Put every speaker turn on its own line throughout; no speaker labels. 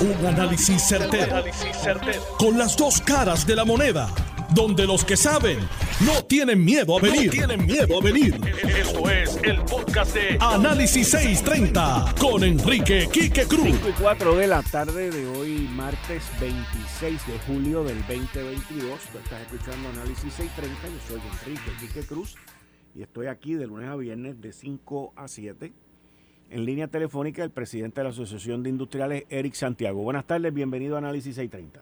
Un análisis certero, Con las dos caras de la moneda. Donde los que saben no tienen miedo a venir. tienen miedo a venir. Esto es el podcast de Análisis 630 con Enrique Quique Cruz. 5
y 4 de la tarde de hoy, martes 26 de julio del 2022. estás escuchando Análisis 630. Yo soy Enrique Quique Cruz y estoy aquí de lunes a viernes de 5 a 7 en línea telefónica el presidente de la Asociación de Industriales, Eric Santiago. Buenas tardes, bienvenido a Análisis 630.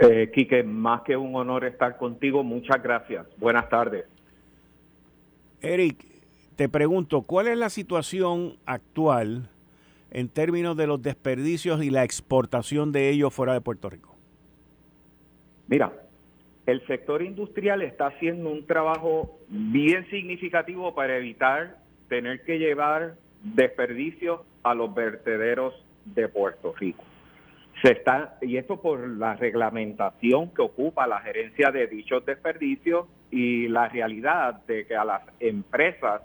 Eh, Quique, más que un honor estar contigo, muchas gracias. Buenas tardes.
Eric, te pregunto, ¿cuál es la situación actual en términos de los desperdicios y la exportación de ellos fuera de Puerto Rico?
Mira, el sector industrial está haciendo un trabajo bien significativo para evitar tener que llevar desperdicios a los vertederos de Puerto Rico. Se está, y esto por la reglamentación que ocupa la gerencia de dichos desperdicios y la realidad de que a las empresas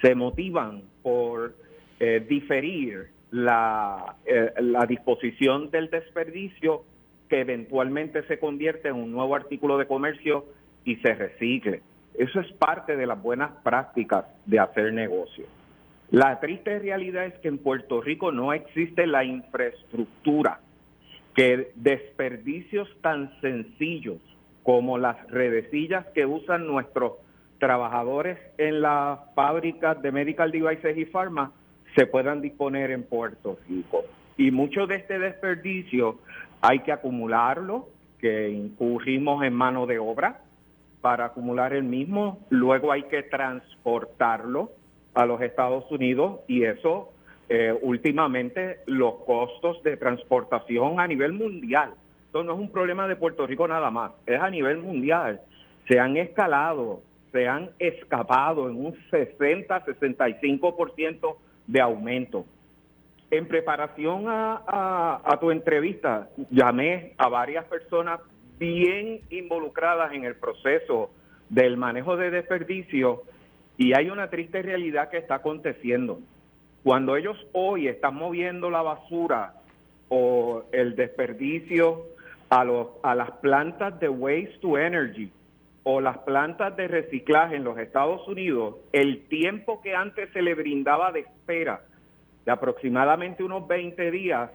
se motivan por eh, diferir la, eh, la disposición del desperdicio que eventualmente se convierte en un nuevo artículo de comercio y se recicle. Eso es parte de las buenas prácticas de hacer negocio. La triste realidad es que en Puerto Rico no existe la infraestructura que desperdicios tan sencillos como las redecillas que usan nuestros trabajadores en las fábricas de medical devices y pharma se puedan disponer en Puerto Rico. Y mucho de este desperdicio hay que acumularlo, que incurrimos en mano de obra, para acumular el mismo, luego hay que transportarlo a los Estados Unidos y eso eh, últimamente los costos de transportación a nivel mundial. Esto no es un problema de Puerto Rico nada más, es a nivel mundial. Se han escalado, se han escapado en un 60-65% de aumento. En preparación a tu entrevista, llamé a varias personas bien involucradas en el proceso del manejo de desperdicio y hay una triste realidad que está aconteciendo. Cuando ellos hoy están moviendo la basura o el desperdicio a, los, a las plantas de waste to energy o las plantas de reciclaje en los Estados Unidos, el tiempo que antes se le brindaba de espera de aproximadamente unos 20 días,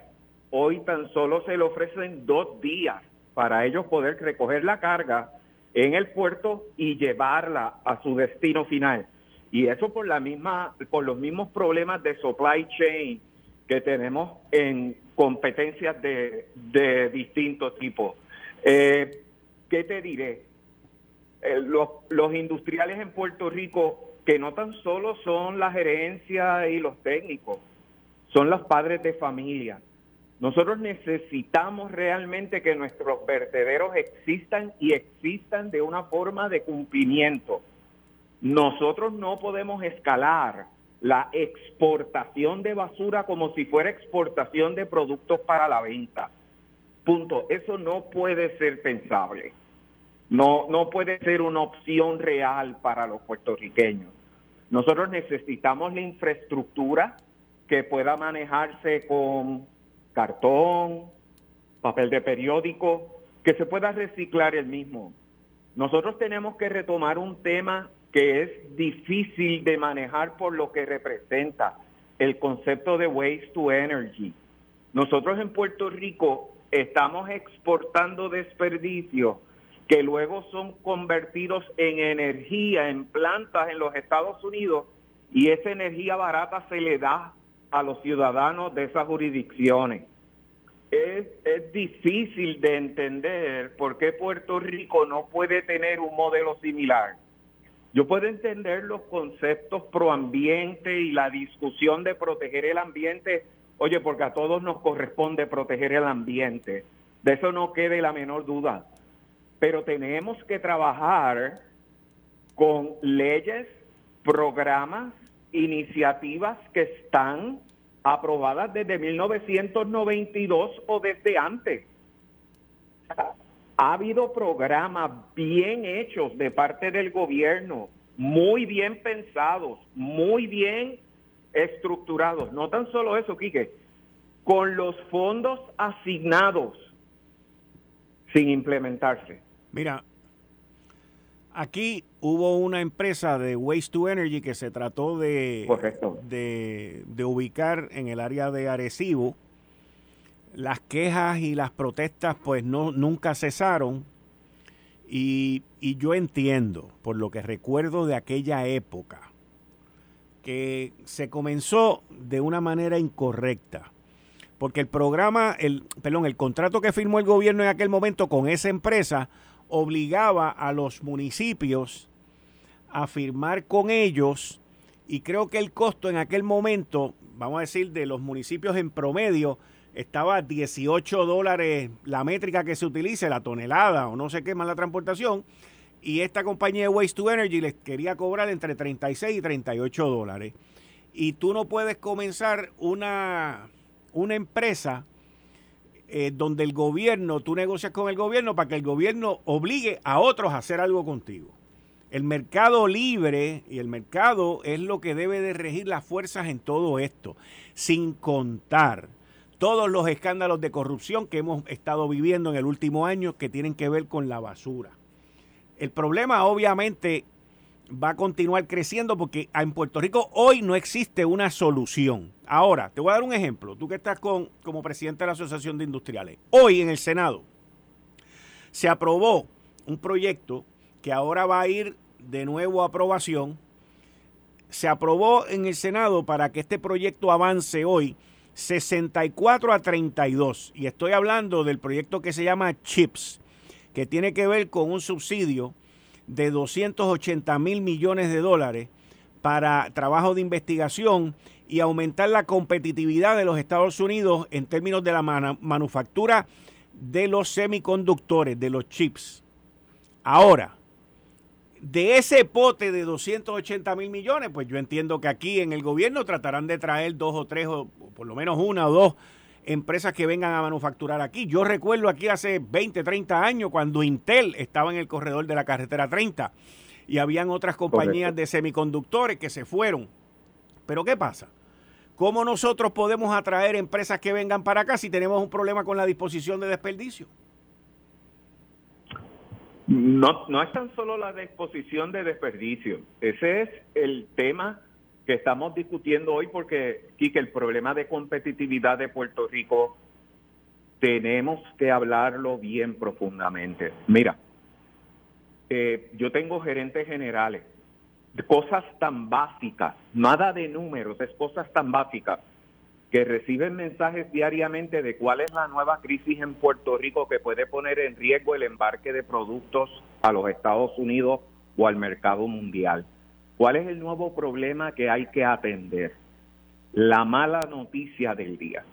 hoy tan solo se le ofrecen dos días para ellos poder recoger la carga en el puerto y llevarla a su destino final. Y eso por la misma, por los mismos problemas de supply chain que tenemos en competencias de, de distintos tipos. Eh, ¿Qué te diré? Eh, los, los industriales en Puerto Rico, que no tan solo son la gerencia y los técnicos, son los padres de familia, nosotros necesitamos realmente que nuestros vertederos existan y existan de una forma de cumplimiento. Nosotros no podemos escalar la exportación de basura como si fuera exportación de productos para la venta. Punto. Eso no puede ser pensable. No, no puede ser una opción real para los puertorriqueños. Nosotros necesitamos la infraestructura que pueda manejarse con cartón, papel de periódico, que se pueda reciclar el mismo. Nosotros tenemos que retomar un tema que es difícil de manejar por lo que representa el concepto de waste to energy. Nosotros en Puerto Rico estamos exportando desperdicios que luego son convertidos en energía en plantas en los Estados Unidos y esa energía barata se le da a los ciudadanos de esas jurisdicciones. Es, es, difícil de entender por qué Puerto Rico no puede tener un modelo similar. Yo puedo entender los conceptos pro ambiente y la discusión de proteger el ambiente, oye, porque a todos nos corresponde proteger el ambiente, de eso no quede la menor duda, pero tenemos que trabajar con leyes, programas iniciativas que están aprobadas desde 1992 o desde antes. Ha habido programas bien hechos de parte del gobierno, muy bien pensados, muy bien estructurados. No tan solo eso, Quique. con los fondos asignados sin implementarse.
Mira, aquí hubo una empresa de Waste to Energy que se trató de, de, de ubicar en el área de Arecibo. Las quejas y las protestas pues no, nunca cesaron. Y, y yo entiendo, por lo que recuerdo de aquella época, que se comenzó de una manera incorrecta. Porque el programa, el, perdón, el contrato que firmó el gobierno en aquel momento con esa empresa obligaba a los municipios a firmar con ellos y creo que el costo en aquel momento, vamos a decir, de los municipios en promedio, estaba a 18 dólares la métrica que se utilice, la tonelada o no sé qué más la transportación, y esta compañía de Waste to Energy les quería cobrar entre 36 y 38 dólares. Y tú no puedes comenzar una una empresa eh, donde el gobierno, tú negocias con el gobierno para que el gobierno obligue a otros a hacer algo contigo. El mercado libre y el mercado es lo que debe de regir las fuerzas en todo esto, sin contar todos los escándalos de corrupción que hemos estado viviendo en el último año que tienen que ver con la basura. El problema obviamente va a continuar creciendo porque en Puerto Rico hoy no existe una solución. Ahora, te voy a dar un ejemplo. Tú que estás con, como presidente de la Asociación de Industriales. Hoy en el Senado se aprobó un proyecto que ahora va a ir de nuevo a aprobación. Se aprobó en el Senado para que este proyecto avance hoy 64 a 32. Y estoy hablando del proyecto que se llama CHIPS, que tiene que ver con un subsidio de 280 mil millones de dólares para trabajo de investigación y aumentar la competitividad de los Estados Unidos en términos de la manufactura de los semiconductores, de los chips. Ahora, de ese pote de 280 mil millones, pues yo entiendo que aquí en el gobierno tratarán de traer dos o tres, o por lo menos una o dos empresas que vengan a manufacturar aquí. Yo recuerdo aquí hace 20, 30 años cuando Intel estaba en el corredor de la carretera 30 y habían otras compañías de semiconductores que se fueron. Pero ¿qué pasa? ¿Cómo nosotros podemos atraer empresas que vengan para acá si tenemos un problema con la disposición de desperdicio?
No, no es tan solo la disposición de desperdicio. Ese es el tema que estamos discutiendo hoy porque, el problema de competitividad de Puerto Rico tenemos que hablarlo bien profundamente. Mira, eh, yo tengo gerentes generales, cosas tan básicas, nada de números, es cosas tan básicas, que reciben mensajes diariamente de cuál es la nueva crisis en Puerto Rico que puede poner en riesgo el embarque de productos a los Estados Unidos o al mercado mundial. ¿Cuál es el nuevo problema que hay que atender? La mala noticia del día.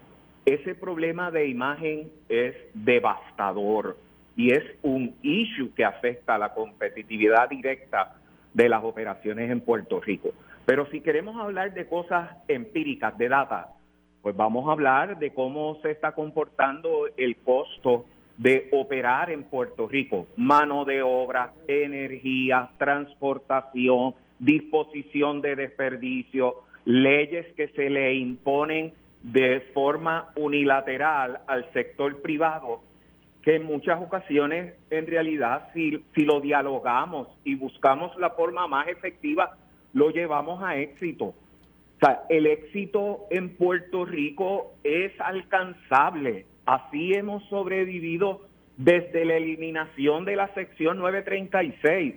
Ese problema de imagen es devastador y es un issue que afecta a la competitividad directa de las operaciones en Puerto Rico. Pero si queremos hablar de cosas empíricas, de data, pues vamos a hablar de cómo se está comportando el costo de operar en Puerto Rico. Mano de obra, energía, transportación, disposición de desperdicio, leyes que se le imponen de forma unilateral al sector privado, que en muchas ocasiones en realidad si, si lo dialogamos y buscamos la forma más efectiva, lo llevamos a éxito. O sea, el éxito en Puerto Rico es alcanzable. Así hemos sobrevivido desde la eliminación de la sección 936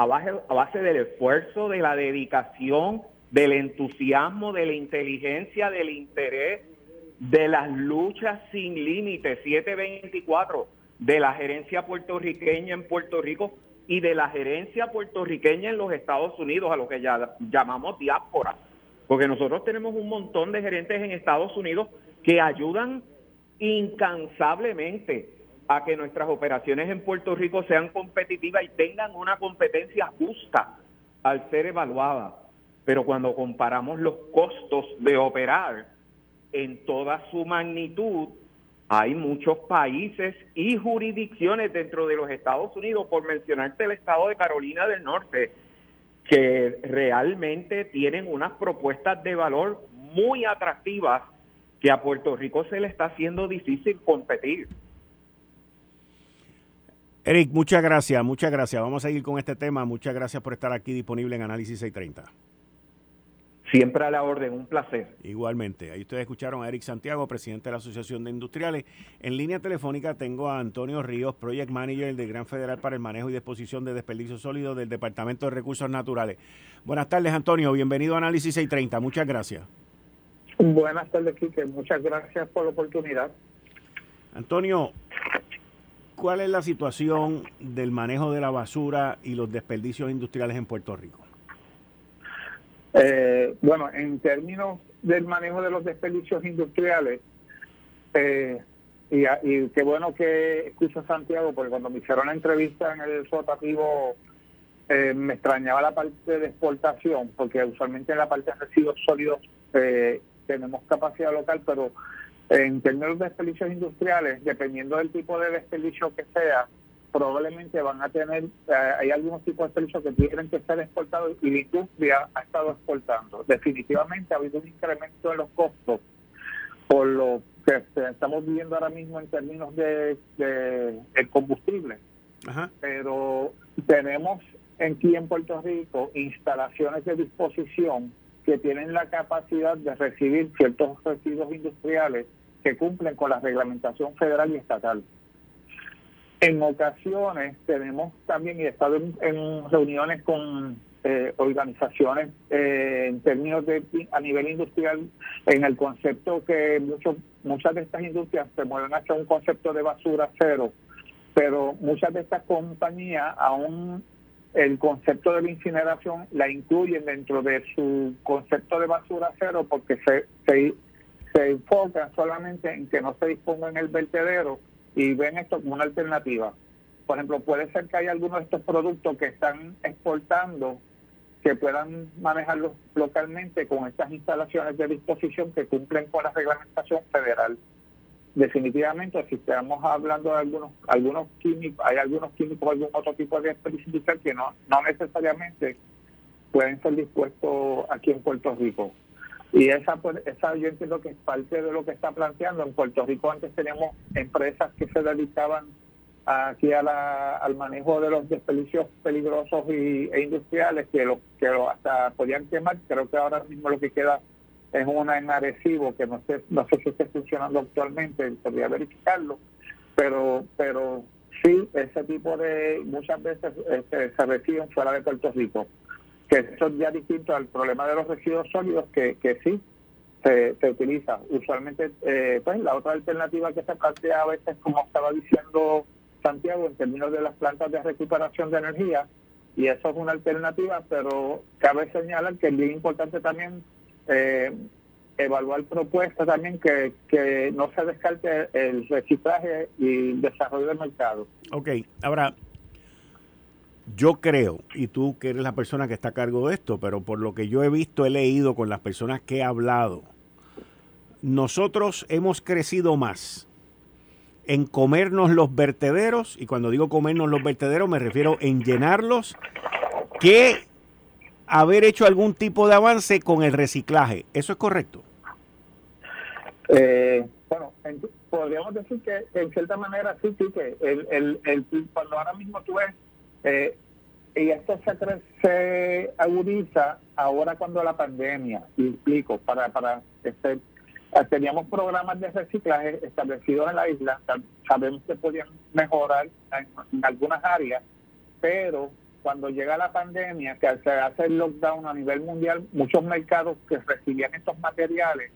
a base, del esfuerzo, de la dedicación, del entusiasmo, de la inteligencia, del interés, de las luchas sin límites 724 de la gerencia puertorriqueña en Puerto Rico y de la gerencia puertorriqueña en los Estados Unidos, a lo que ya llamamos diáspora. Porque nosotros tenemos un montón de gerentes en Estados Unidos que ayudan incansablemente a que nuestras operaciones en Puerto Rico sean competitivas y tengan una competencia justa al ser evaluada. Pero cuando comparamos los costos de operar en toda su magnitud, hay muchos países y jurisdicciones dentro de los Estados Unidos, por mencionarte el estado de Carolina del Norte, que realmente tienen unas propuestas de valor muy atractivas que a Puerto Rico se le está haciendo difícil competir.
Eric, muchas gracias, muchas gracias. Vamos a seguir con este tema. Muchas gracias por estar aquí disponible en Análisis 630.
Siempre a la orden, un placer.
Igualmente. Ahí ustedes escucharon a Eric Santiago, presidente de la Asociación de Industriales. En línea telefónica tengo a Antonio Ríos, Project Manager del Gran Federal para el Manejo y Disposición de Desperdicios Sólidos del Departamento de Recursos Naturales. Buenas tardes, Antonio. Bienvenido a Análisis 630. Muchas gracias.
Buenas tardes, Quique. Muchas gracias por la oportunidad.
Antonio, ¿cuál es la situación del manejo de la basura y los desperdicios industriales en Puerto Rico?
Eh, bueno, en términos del manejo de los desperdicios industriales, eh, y, y, qué bueno que escucho a Santiago, porque cuando me hicieron la entrevista en el rotativo, eh, me extrañaba la parte de exportación, porque usualmente en la parte de residuos sólidos tenemos capacidad local, pero en términos de desperdicios industriales, dependiendo del tipo de desperdicio que sea, probablemente van a tener, eh, hay algunos tipos de desperdicios que tienen que ser exportados y la industria ha estado exportando. Definitivamente ha habido un incremento en los costos por lo que estamos viviendo ahora mismo en términos de, el combustible. Pero tenemos aquí en Puerto Rico instalaciones de disposición que tienen la capacidad de recibir ciertos residuos industriales que cumplen con la reglamentación federal y estatal. En ocasiones tenemos también, y he estado en, reuniones con eh, organizaciones eh, en términos de a nivel industrial, en el concepto que muchos muchas de estas industrias se mueven hacia un concepto de basura cero, pero muchas de estas compañías aún el concepto de la incineración la incluyen dentro de su concepto de basura cero porque se, se, se enfocan solamente en que no se disponga en el vertedero y ven esto como una alternativa. Por ejemplo, puede ser que haya algunos de estos productos que están exportando que puedan manejarlos localmente con estas instalaciones de disposición que cumplen con la reglamentación federal. Definitivamente, si estamos hablando de algunos algunos químicos, hay algunos químicos, algún otro tipo de experiencia que no, no necesariamente pueden ser dispuestos aquí en Puerto Rico. Y esa, pues, esa yo entiendo que es parte de lo que está planteando. En Puerto Rico antes teníamos empresas que se dedicaban aquí a la, al manejo de los desperdicios peligrosos y, e industriales que lo, que lo hasta podían quemar. Creo que ahora mismo lo que queda es una en que no sé, no sé si está funcionando actualmente, podría verificarlo, pero pero sí, ese tipo de, muchas veces este, se reciben fuera de Puerto Rico que eso es ya distinto al problema de los residuos sólidos que, que sí se, se utiliza. Usualmente, eh, pues la otra alternativa que se plantea a veces, como estaba diciendo Santiago, en términos de las plantas de recuperación de energía, y eso es una alternativa, pero cabe señalar que es bien importante también eh, evaluar propuestas también que, que no se descarte el reciclaje y el desarrollo del mercado.
Ok, ahora, yo creo, y tú que eres la persona que está a cargo de esto, pero por lo que yo he visto, he leído con las personas que he hablado, nosotros hemos crecido más en comernos los vertederos, y cuando digo comernos los vertederos me refiero en llenarlos, que haber hecho algún tipo de avance con el reciclaje. ¿Eso es correcto?
Eh, bueno, podríamos decir que, en cierta manera sí, sí, que el, el, cuando ahora mismo tú ves eh, y esto se, se agudiza ahora cuando la pandemia, y explico, para, para este, eh, teníamos programas de reciclaje establecidos en la isla, sabemos que podían mejorar en, algunas áreas, pero cuando llega la pandemia, que se hace el lockdown a nivel mundial, muchos mercados que recibían estos materiales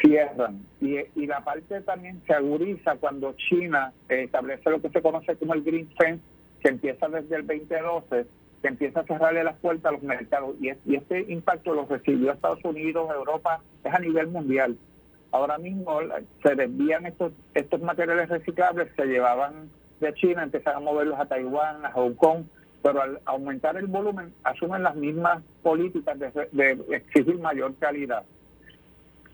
cierran. Y, y la parte también se agudiza cuando China establece lo que se conoce como el Green Fence, que empieza desde el 2012, que empieza a cerrarle las puertas a los mercados. Y, este impacto lo recibió Estados Unidos, Europa, es a nivel mundial. Ahora mismo se desvían estos, estos materiales reciclables, se llevaban de China, empezaron a moverlos a Taiwán, a Hong Kong, pero al aumentar el volumen asumen las mismas políticas de, exigir mayor calidad.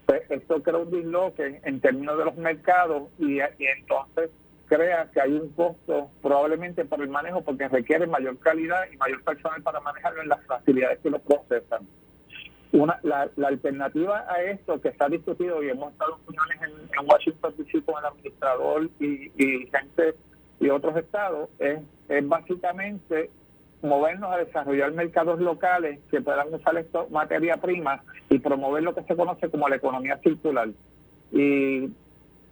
Pues, esto crea un disloque en términos de los mercados y entonces crea que hay un costo probablemente por el manejo porque requiere mayor calidad y mayor personal para manejarlo en las facilidades que lo procesan. una, la, alternativa a esto que está discutido y hemos estado en, en Washington DC con el administrador y, gente y otros estados es, es básicamente movernos a desarrollar mercados locales que puedan usar esto materia prima y promover lo que se conoce como la economía circular. Y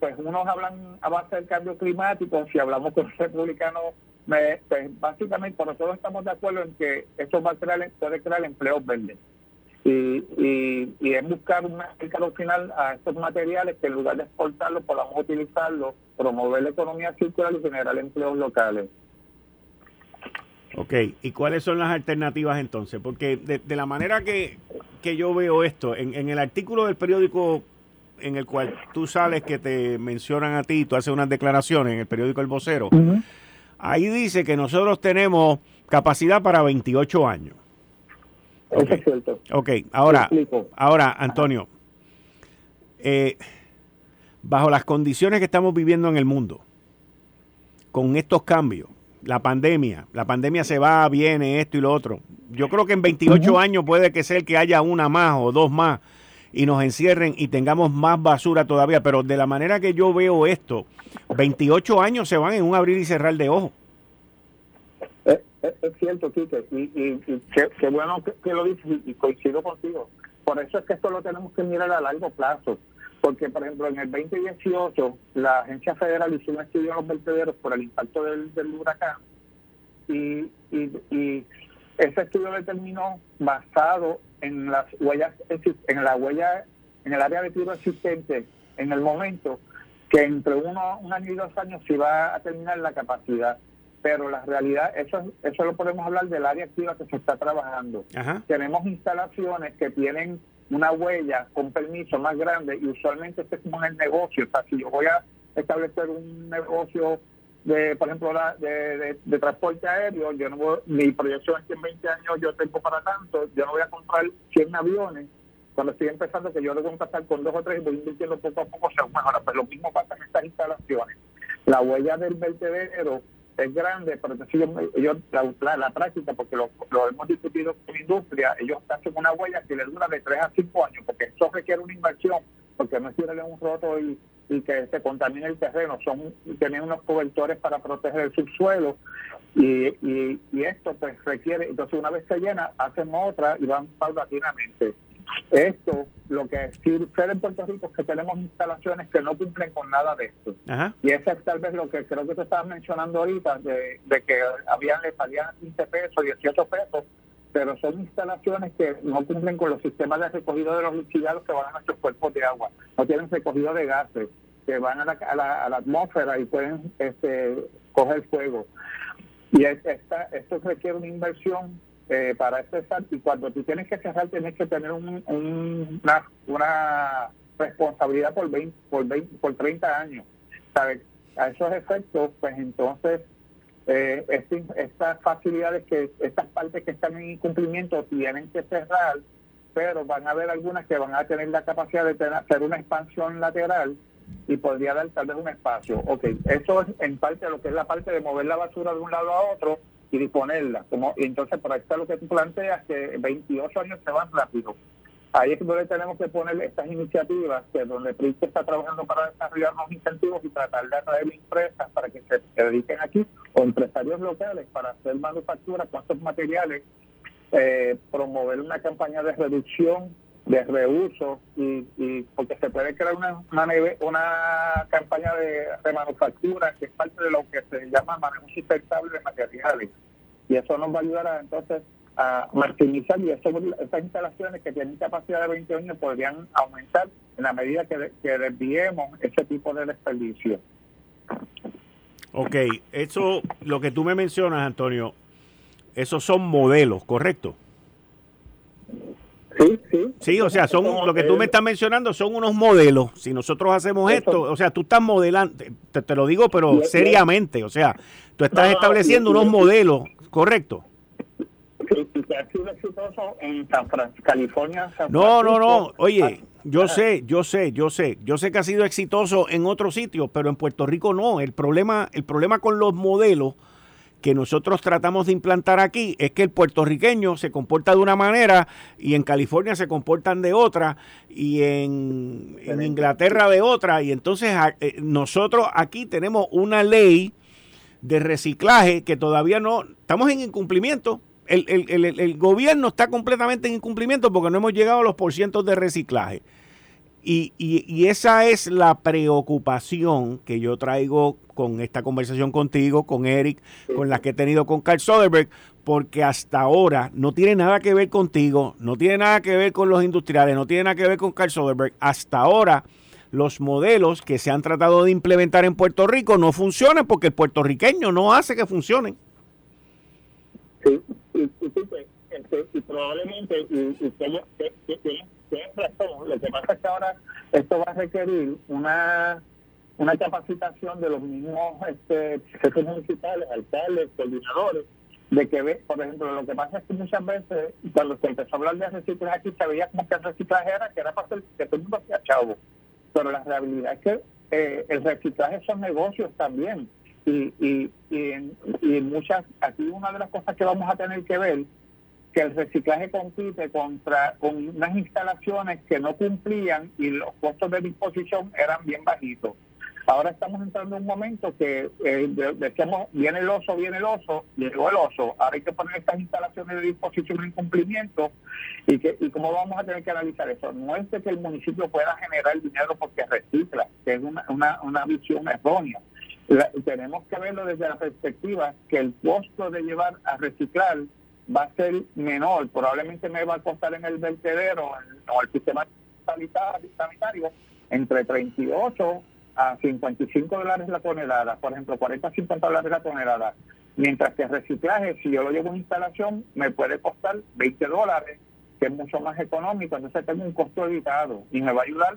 pues unos hablan a base del cambio climático, si hablamos con republicanos, pues básicamente nosotros estamos de acuerdo en que esto va a crear, puede crear empleos verdes. Y, y, es buscar un mercado final a estos materiales que en lugar de exportarlos podamos utilizarlos, promover la economía circular y generar empleos locales.
Ok, ¿y cuáles son las alternativas entonces? Porque de, la manera que, yo veo esto, en, el artículo del periódico en el cual tú sales que te mencionan a ti, tú haces unas declaraciones en el periódico El Vocero, ahí dice que nosotros tenemos capacidad para 28 años.
Okay. es cierto.
Ok, ahora, ahora Antonio, eh, bajo las condiciones que estamos viviendo en el mundo, con estos cambios, la pandemia, la pandemia se va, viene, esto y lo otro. Yo creo que en 28 años puede que sea que haya una más o dos más y nos encierren y tengamos más basura todavía, pero de la manera que yo veo esto, 28 años se van en un abrir y cerrar de ojos.
Es, cierto, Kike, y, y, qué, bueno que, lo dices y coincido contigo. Por eso es que esto lo tenemos que mirar a largo plazo porque por ejemplo en el 2018 la agencia federal hizo un estudio en los vertederos por el impacto del, huracán y, y, ese estudio determinó basado en las huellas en la huella en el área de tiro existente en el momento que entre uno un año y dos años se iba a terminar la capacidad. Pero la realidad eso eso lo podemos hablar del área activa que se está trabajando. Tenemos instalaciones que tienen una huella con permiso más grande y usualmente este es como en el negocio. O sea, si yo voy a establecer un negocio de, por ejemplo, de, de, transporte aéreo, yo no mi proyección es que en 20 años yo tengo para tanto, yo no voy a comprar 100 aviones cuando estoy empezando que yo debo empezar con dos o tres y voy invirtiendo poco a poco, o sea, mejora. Pero lo mismo pasa en estas instalaciones. La huella del vertedero es grande, pero entonces ellos, la, la, práctica, porque lo, hemos discutido con la industria, ellos hacen una huella que les dura de 3 a 5 años, porque eso requiere una inversión, porque no es tirarle un roto y, y que se contamine el terreno, son tienen unos cobertores para proteger el subsuelo y, y, y esto pues requiere, entonces una vez se llena, hacen otra y van paulatinamente. Esto, lo que sucede en Puerto Rico es que tenemos instalaciones que no cumplen con nada de esto. Y eso es tal vez lo que creo que te estabas mencionando ahorita, de, que habían, le salían 15 pesos, 18 pesos, pero son instalaciones que no cumplen con los sistemas de recogido de los lixiviados que van a nuestros cuerpos de agua. No tienen recogido de gases, que van a la, a la, atmósfera y pueden este, coger fuego. Y esta, esto requiere una inversión eh, para cesar y cuando tú tienes que cerrar tienes que tener un, una, una, responsabilidad por 20, por 20, por 30 años. ¿Sabes? A esos efectos, pues entonces eh, este, estas facilidades que estas partes que están en incumplimiento tienen que cerrar, pero van a haber algunas que van a tener la capacidad de tener, hacer una expansión lateral y podría dar tal vez un espacio. Ok, eso es en parte lo que es la parte de mover la basura de un lado a otro y disponerla. Como, y entonces, por ahí está lo que tú planteas, que 28 años se van rápido. Ahí es donde tenemos que poner estas iniciativas, que donde PRIST está trabajando para desarrollar los incentivos y tratar de atraer empresas para que se, dediquen aquí, o empresarios locales para hacer manufactura con estos materiales, eh, promover una campaña de reducción de reuso y, y, porque se puede crear una, una, una campaña de remanufactura que es parte de lo que se llama manejo sustentable de materiales. Y eso nos va a ayudar a, entonces a maximizar y estas instalaciones que tienen capacidad de 20 años podrían aumentar en la medida que, que desviemos ese tipo de desperdicio.
Ok, eso, lo que tú me mencionas, Antonio, esos son modelos, ¿correcto?
Sí, sí.
Sí, o sea, son lo que tú me estás mencionando son unos modelos. Si nosotros hacemos esto, o sea, tú estás modelando, te, lo digo, pero seriamente, o sea, tú estás estableciendo unos modelos, ¿correcto?
En California.
no, no, no. Oye, yo sé, yo sé, yo sé, yo sé que ha sido exitoso en otros sitios, pero en Puerto Rico no. El problema, el problema con los modelos que nosotros tratamos de implantar aquí es que el puertorriqueño se comporta de una manera y en California se comportan de otra y en, Inglaterra de otra. Y entonces eh, nosotros aquí tenemos una ley de reciclaje que todavía no, estamos en incumplimiento. El, gobierno está completamente en incumplimiento porque no hemos llegado a los porcientos de reciclaje. Y, esa es la preocupación que yo traigo con esta conversación contigo, con Eric, con la que he tenido con Carl Soderberg, porque hasta ahora no tiene nada que ver contigo, no tiene nada que ver con los industriales, no tiene nada que ver con Carl Soderberg. Hasta ahora los modelos que se han tratado de implementar en Puerto Rico no funcionan porque el puertorriqueño no hace que funcionen.
Sí, y, este, probablemente tienes razón. Lo que pasa es que ahora esto va a requerir una una capacitación de los mismos este, jefes municipales, alcaldes, coordinadores, de que, ve, por ejemplo, lo que pasa es que muchas veces, cuando se empezó a hablar de reciclaje aquí, se veía como que el reciclaje era que era para hacer, que todo el mundo hacía chavo. Pero la realidad es que eh, el reciclaje son negocios también. Y, y, y, y muchas, aquí una de las cosas que vamos a tener que ver que el reciclaje compite contra con unas instalaciones que no cumplían y los costos de disposición eran bien bajitos. Ahora estamos entrando en un momento que eh, decíamos, viene el oso, viene el oso, llegó el oso, ahora hay que poner estas instalaciones de disposición en cumplimiento y, que, y cómo vamos a tener que analizar eso. No es de que el municipio pueda generar dinero porque recicla, que es una, una, una visión errónea. Tenemos que verlo desde la perspectiva que el costo de llevar a reciclar va a ser menor, probablemente me va a costar en el vertedero o el sistema sanitario entre 38 a 55 dólares la tonelada, por ejemplo, 40 a 50 dólares la tonelada, mientras que el reciclaje, si yo lo llevo a una instalación, me puede costar 20 dólares, que es mucho más económico, entonces tengo un costo evitado y me va a ayudar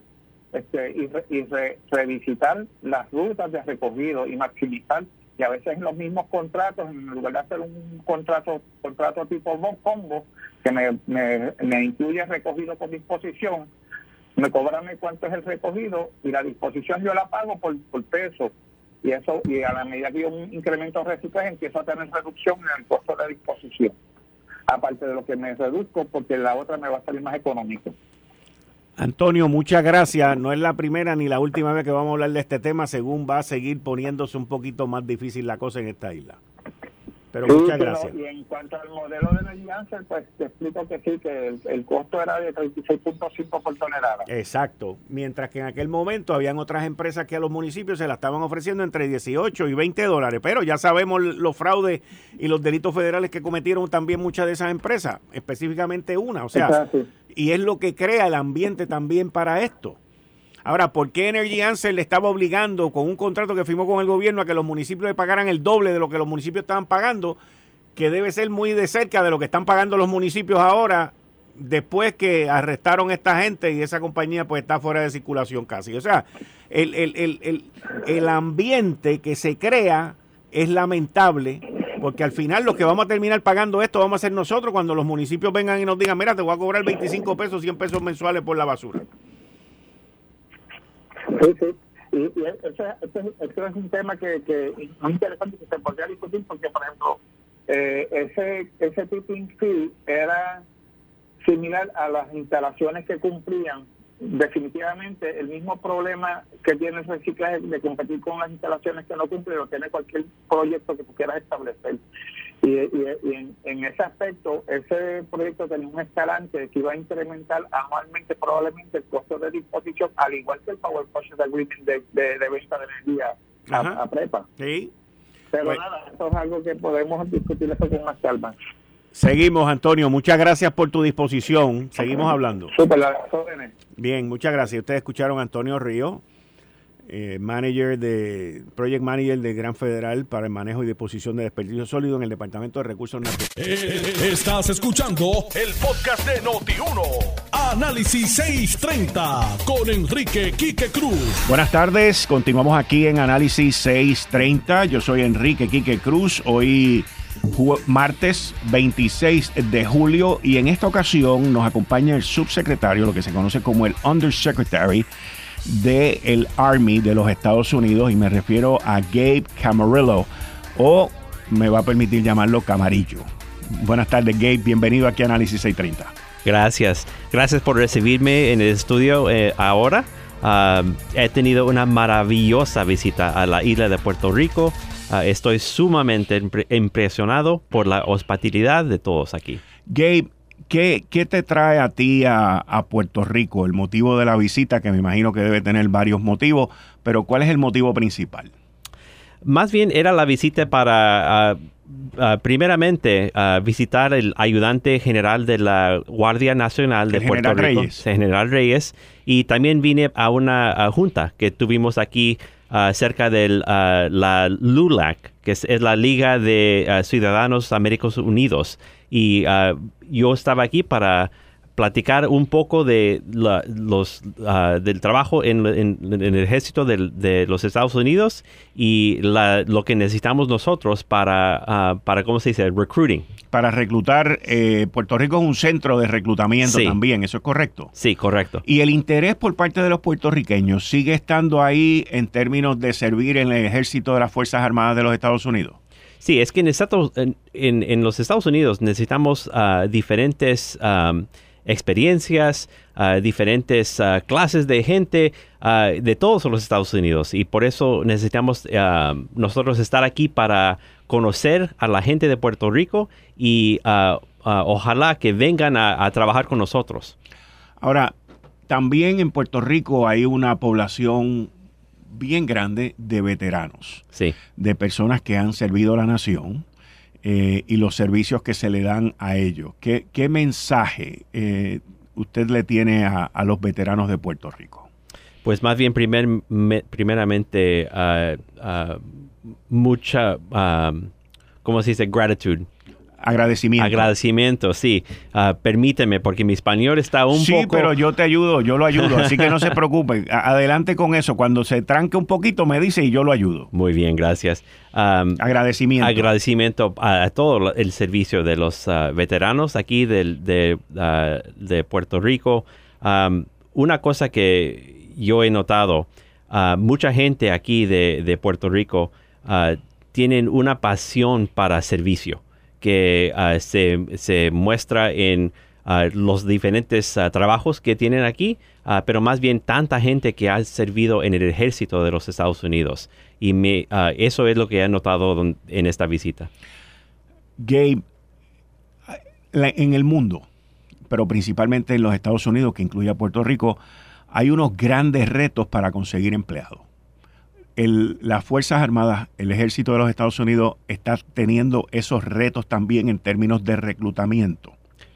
este, y, revisitar las rutas de recogido y maximizar y a veces en los mismos contratos, en lugar de hacer un contrato contrato tipo combo, que me, me, incluye recogido por disposición, me cobran cuánto es el recogido y la disposición yo la pago por, peso. Y eso y a la medida que yo incremento reciclaje, empiezo a tener reducción en el costo de disposición. Aparte de lo que me reduzco, porque la otra me va a salir más económico.
Antonio, muchas gracias. No es la primera ni la última vez que vamos a hablar de este tema, según va a seguir poniéndose un poquito más difícil la cosa en esta isla. Pero muchas gracias.
Y en cuanto al modelo de energía, pues te explico que sí, que el, costo era de 36.5 por tonelada.
Exacto. Mientras que en aquel momento habían otras empresas que a los municipios se la estaban ofreciendo entre 18 y 20 dólares. Pero ya sabemos los fraudes y los delitos federales que cometieron también muchas de esas empresas, específicamente una. O sea, y es lo que crea el ambiente también para esto. Ahora, ¿por qué Energy Answer le estaba obligando con un contrato que firmó con el gobierno a que los municipios le pagaran el doble de lo que los municipios estaban pagando? Que debe ser muy de cerca de lo que están pagando los municipios ahora, después que arrestaron a esta gente y esa compañía pues está fuera de circulación casi. O sea, el, el ambiente que se crea es lamentable porque al final los que vamos a terminar pagando esto vamos a ser nosotros cuando los municipios vengan y nos digan, mira, te voy a cobrar 25 pesos, 100 pesos mensuales por la basura.
Sí, sí. Y, eso, es un tema que, que muy interesante que se podría discutir porque, por ejemplo, eh, ese, ese tipping fee era similar a las instalaciones que cumplían definitivamente el mismo problema que tiene el reciclaje de competir con las instalaciones que no cumplen lo tiene cualquier proyecto que tú quieras establecer. Y, en, ese aspecto, ese proyecto tenía un escalante que iba a incrementar anualmente probablemente el costo de disposición, al igual que el Power Purchase Agreement de, de, venta de energía a, prepa.
Sí.
Pero nada, eso es algo que podemos discutir eso con más calma.
Seguimos, Antonio. Muchas gracias por tu disposición. Seguimos hablando.
Super,
Bien, muchas gracias. Ustedes escucharon a Antonio Río, eh, manager de Project Manager de Gran Federal para el manejo y disposición de desperdicio sólido en el Departamento de Recursos Naturales.
Eh, estás escuchando el podcast de Noti1. Análisis 630 con Enrique Quique Cruz.
Buenas tardes. Continuamos aquí en Análisis 630. Yo soy Enrique Quique Cruz. Hoy martes 26 de julio y en esta ocasión nos acompaña el subsecretario, lo que se conoce como el Undersecretary del el Army de los Estados Unidos y me refiero a Gabe Camarillo o me va a permitir llamarlo Camarillo. Buenas tardes, Gabe. Bienvenido aquí a Análisis 630.
Gracias. Gracias por recibirme en el estudio eh, ahora. Ah, he tenido una maravillosa visita a la isla de Puerto Rico. Ah, estoy sumamente impresionado por la hospitalidad de todos aquí.
Gabe, ¿qué, te trae a ti a, Puerto Rico? El motivo de la visita, que me imagino que debe tener varios motivos, pero ¿cuál es el motivo principal?
Más bien era la visita para primeramente, uh, visitar el ayudante general de la Guardia Nacional de Puerto Rico,
Reyes.
General Reyes, y también vine a una junta que tuvimos aquí cerca de la LULAC, que es, la Liga de Ciudadanos Américos Unidos. Y yo estaba aquí para platicar un poco de los ah, del trabajo en, el ejército de, los Estados Unidos y lo que necesitamos nosotros para, uh, para ¿cómo se dice? Recruiting.
Para reclutar, eh, Puerto Rico es un centro de reclutamiento también, ¿eso es correcto?
Sí, correcto.
¿Y el interés por parte de los puertorriqueños sigue estando ahí en términos de servir en el ejército de las Fuerzas Armadas de los Estados Unidos?
Sí, es que en, en, los Estados Unidos necesitamos uh, diferentes experiencias, ah, diferentes ah, clases de gente de todos los Estados Unidos. Y por eso necesitamos nosotros estar aquí para conocer a la gente de Puerto Rico y ojalá que vengan a, trabajar con nosotros.
Ahora, también en Puerto Rico hay una población bien grande de veteranos,
sí.
de personas que han servido a la nación eh, y los servicios que se le dan a ellos. ¿Qué, mensaje eh, usted le tiene a, los veteranos de Puerto Rico?
Pues más bien primer, primeramente uh, uh, mucha, uh, ¿cómo se dice? Gratitud
Agradecimiento.
Agradecimiento, sí. Uh, permíteme, porque mi español está un poco...
Sí, pero yo te ayudo, yo lo ayudo, así que no se preocupe. Adelante con eso. Cuando se tranque un poquito, me dice y yo lo ayudo.
Muy bien, gracias.
Um, agradecimiento.
Agradecimiento a, todo el servicio de los uh, veteranos aquí de, uh, de, Puerto Rico. Um, una cosa que yo he notado, mucha gente aquí de, de Puerto Rico tienen una pasión para servicio que ah, se, muestra en ah, los diferentes ah, trabajos que tienen aquí, pero más bien tanta gente que ha servido en el ejército de los Estados Unidos. Y me, eso es lo que he notado en esta visita.
Gabe, en el mundo, pero principalmente en los Estados Unidos, que incluye a Puerto Rico, hay unos grandes retos para conseguir empleados las Fuerzas Armadas, el ejército de los Estados Unidos está teniendo esos retos también en términos de reclutamiento.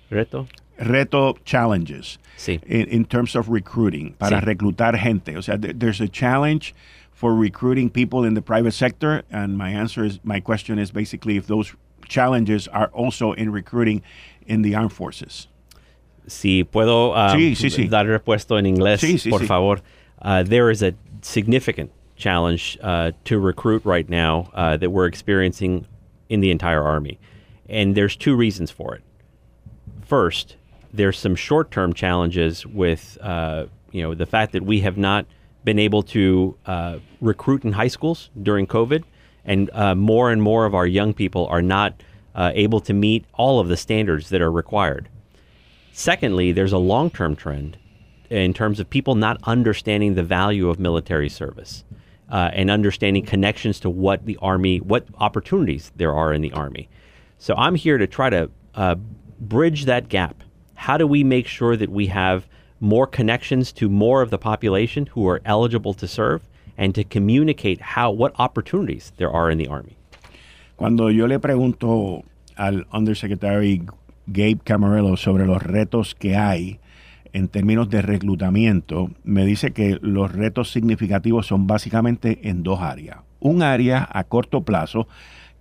¿Reto?
Reto challenges.
Sí.
In, terms of recruiting, para reclutar gente. O sea, there's a challenge for recruiting people in the private sector. And my answer is, my question is basically if those challenges are also in recruiting in the armed forces.
Si puedo um, dar respuesta en inglés, por favor. Uh, there is a significant challenge uh, to recruit right now uh, that we're experiencing in the entire Army. And there's two reasons for it. First, there's some short term challenges with uh, you know the fact that we have not been able to uh, recruit in high schools during COVID, and uh, more and more of our young people are not able to meet all of the standards that are required. Secondly, there's a long term trend in terms of people not understanding the value of military service uh, and understanding connections to what the Army, what opportunities there are in the Army. So I'm here to try to uh, bridge that gap. How do we make sure that we have more connections to more of the population who are eligible to serve and to communicate how what opportunities there are in the Army?
Cuando yo le pregunto al Undersecretary Gabe Camarillo sobre los retos que hay en términos de reclutamiento, me dice que los retos significativos son básicamente en dos áreas. Un área a corto plazo,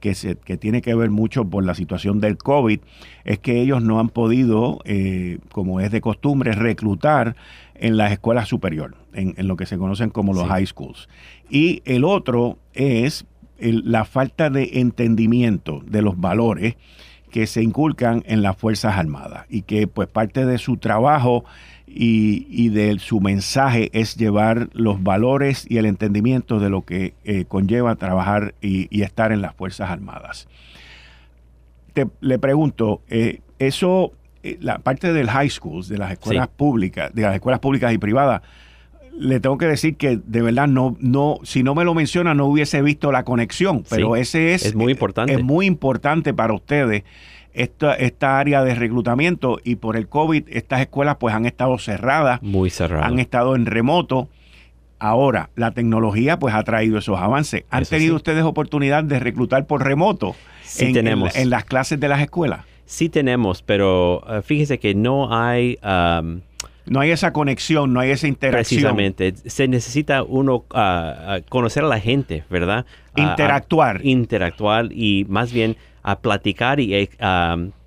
que, se, que tiene que ver mucho por la situación del COVID, es que ellos no han podido, eh, como es de costumbre, reclutar en las escuelas superiores, en, lo que se conocen como los high schools. Y el otro es la falta de entendimiento de los valores que se inculcan en las Fuerzas Armadas y que pues parte de su trabajo y, de su mensaje es llevar los valores y el entendimiento de lo que eh, conlleva trabajar y, estar en las Fuerzas Armadas. Te, le pregunto, eh, eso, eh, la parte del high schools, de las escuelas públicas, de las escuelas públicas y privadas, le tengo que decir que de verdad no, no, si no me lo menciona, no hubiese visto la conexión. Pero ese es,
es muy importante.
Es muy importante para ustedes esta, esta área de reclutamiento y por el COVID estas escuelas pues han estado cerradas.
Muy cerradas.
Han estado en remoto. Ahora, la tecnología pues ha traído esos avances. ¿Han tenido ustedes oportunidad de reclutar por remoto
sí tenemos.
En, las clases de las escuelas?
Sí tenemos, pero uh, fíjese que no hay... Um,
no hay esa conexión, no hay esa interacción.
Precisamente, se necesita uno uh, uh, conocer a la gente, ¿verdad?
Interactuar.
interactuar y más bien a platicar y eh,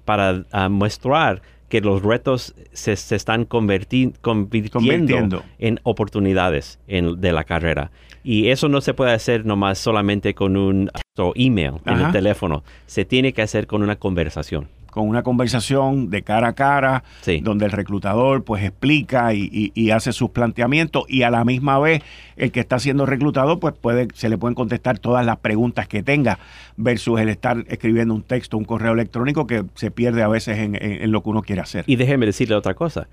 para mostrar que los retos se, están convirtiendo, en oportunidades de la carrera. Y eso no se puede hacer nomás solamente con un email en el teléfono. Se tiene que hacer con una conversación
con una conversación de cara a cara, donde el reclutador pues explica y, hace sus planteamientos y a la misma vez el que está siendo reclutado pues puede, se le pueden contestar todas las preguntas que tenga versus el estar escribiendo un texto, un correo electrónico que se pierde a veces en, en lo que uno quiere hacer.
Y déjeme decirle otra cosa.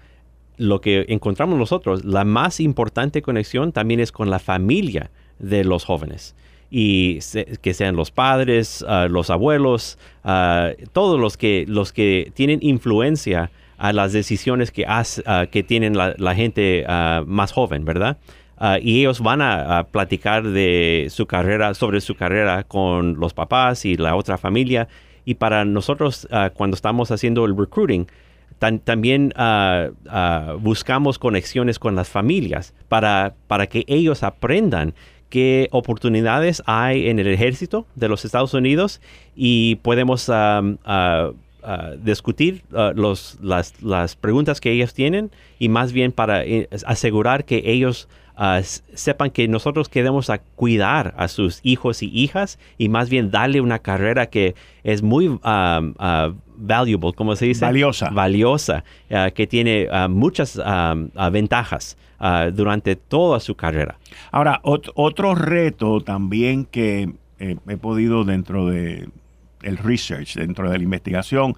Lo que encontramos nosotros, la más importante conexión también es con la familia de los jóvenes y que sean los padres, ah, los abuelos, ah, todos los que, los que tienen influencia a las decisiones que, hace, ah, que tienen la, gente más joven, ¿verdad? y ellos van a, platicar de su carrera, sobre su carrera con los papás y la otra familia. Y para nosotros, cuando estamos haciendo el recruiting, también buscamos conexiones con las familias para, para que ellos aprendan qué oportunidades hay en el ejército de los Estados Unidos y podemos discutir los, las, preguntas que ellos tienen y más bien para eh, asegurar que ellos sepan que nosotros queremos a cuidar a sus hijos y hijas y más bien darle una carrera que es muy valuable, como se dice?
Valiosa.
Valiosa, que tiene muchas ventajas durante toda su carrera.
Ahora, otro reto también que eh, he podido dentro de el research, dentro de la investigación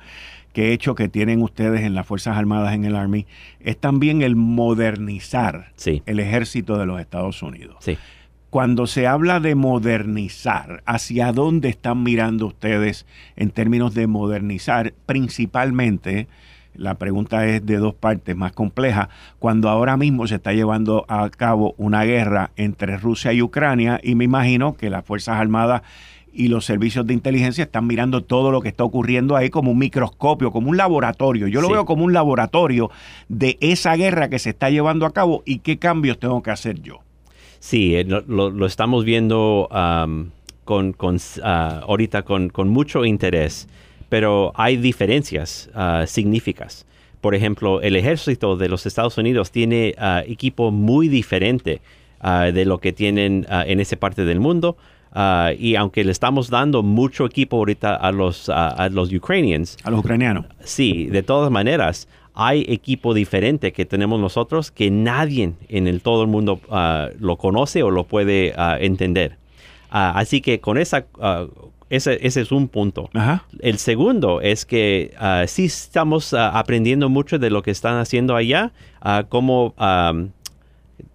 que he hecho que tienen ustedes en las Fuerzas Armadas en el Army, es también el modernizar el ejército de los Estados Unidos. Cuando se habla de modernizar, ¿hacia dónde están mirando ustedes en términos de modernizar? Principalmente, la pregunta es de dos partes más compleja, cuando ahora mismo se está llevando a cabo una guerra entre Rusia y Ucrania y me imagino que las Fuerzas Armadas y los servicios de inteligencia están mirando todo lo que está ocurriendo ahí como un microscopio, como un laboratorio. Yo lo veo como un laboratorio de esa guerra que se está llevando a cabo y qué cambios tengo que hacer yo.
Sí, eh, lo, estamos viendo con, ah, ahorita con, mucho interés pero hay diferencias uh, significativas. Por ejemplo, el ejército de los Estados Unidos tiene uh, equipo muy diferente uh, de lo que tienen en esa parte del mundo. y aunque le estamos dando mucho equipo ahorita a los, a los ucranians.
A los ucranianos.
Sí, de todas maneras, hay equipo diferente que tenemos nosotros que nadie en el, todo el mundo lo conoce o lo puede entender. así que con esa ese, es un punto. El segundo es que uh, sí estamos ah, aprendiendo mucho de lo que están haciendo allá, uh, como,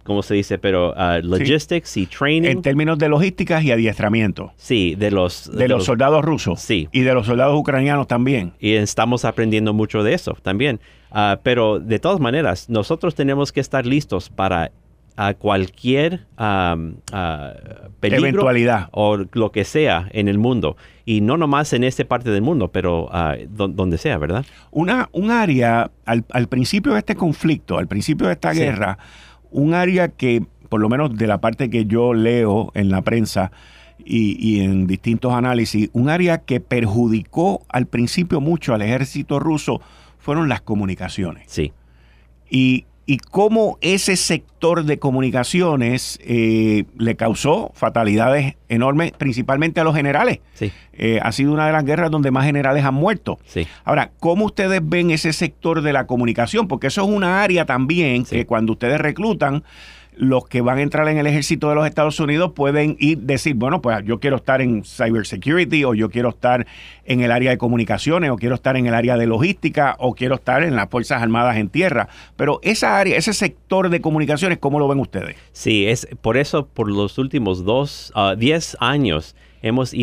¿cómo se dice? Pero logistics y training.
En términos de logísticas y adiestramiento.
Sí, de los...
De, los, soldados rusos.
Sí.
Y de los soldados ucranianos también.
Y estamos aprendiendo mucho de eso también. pero de todas maneras, nosotros tenemos que estar listos para a cualquier peligro
eventualidad.
o lo que sea en el mundo. Y no nomás en esta parte del mundo pero ah, donde sea verdad
una un área al, principio de este conflicto al principio de esta guerra un área que por lo menos de la parte que yo leo en la prensa y, y en distintos análisis un área que perjudicó al principio mucho al ejército ruso fueron las comunicaciones.
Sí.
Y y cómo ese sector de comunicaciones eh, le causó fatalidades enormes, principalmente a los generales.
Sí.
Eh, ha sido una de las guerras donde más generales han muerto.
Sí.
Ahora, ¿cómo ustedes ven ese sector de la comunicación? Porque eso es una área también que cuando ustedes reclutan, los que van a entrar en el ejército de los Estados Unidos pueden ir decir, bueno, pues yo quiero estar en cybersecurity o yo quiero estar en el área de comunicaciones o quiero estar en el área de logística o quiero estar en las Fuerzas Armadas en tierra. Pero esa área, ese sector de comunicaciones, ¿cómo lo ven ustedes?
Sí, es por eso por los últimos dos, uh, diez años hemos uh,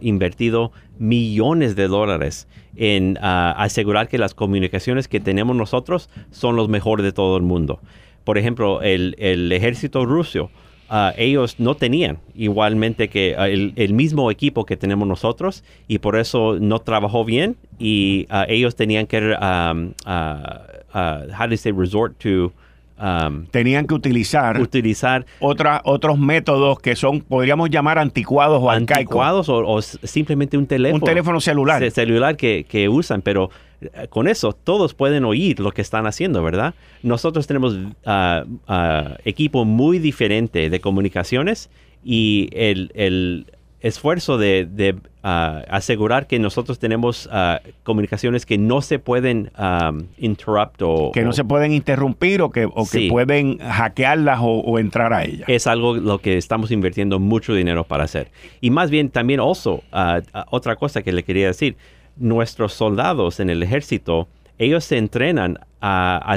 invertido millones de dólares en uh, asegurar que las comunicaciones que tenemos nosotros son los mejores de todo el mundo por ejemplo, el, ejército ruso, ah, ellos no tenían igualmente que ah, el, mismo equipo que tenemos nosotros y por eso no trabajó bien y ah, ellos tenían que, um, how do say, resort to
Um, tenían que utilizar,
utilizar
otra, otros métodos que son, podríamos llamar anticuados o
anticuados o, simplemente un teléfono.
Un teléfono celular.
Celular que, que usan, pero eh, con eso todos pueden oír lo que están haciendo, ¿verdad? Nosotros tenemos uh, uh, equipo muy diferente de comunicaciones y el, el esfuerzo de, ah, asegurar que nosotros tenemos ah, comunicaciones que no se pueden um, interrupt o...
Que no se pueden interrumpir o que, que pueden hackearlas o, entrar a ellas.
Es algo lo que estamos invirtiendo mucho dinero para hacer. Y más bien también also, ah, otra cosa que le quería decir, nuestros soldados en el ejército, ellos se entrenan a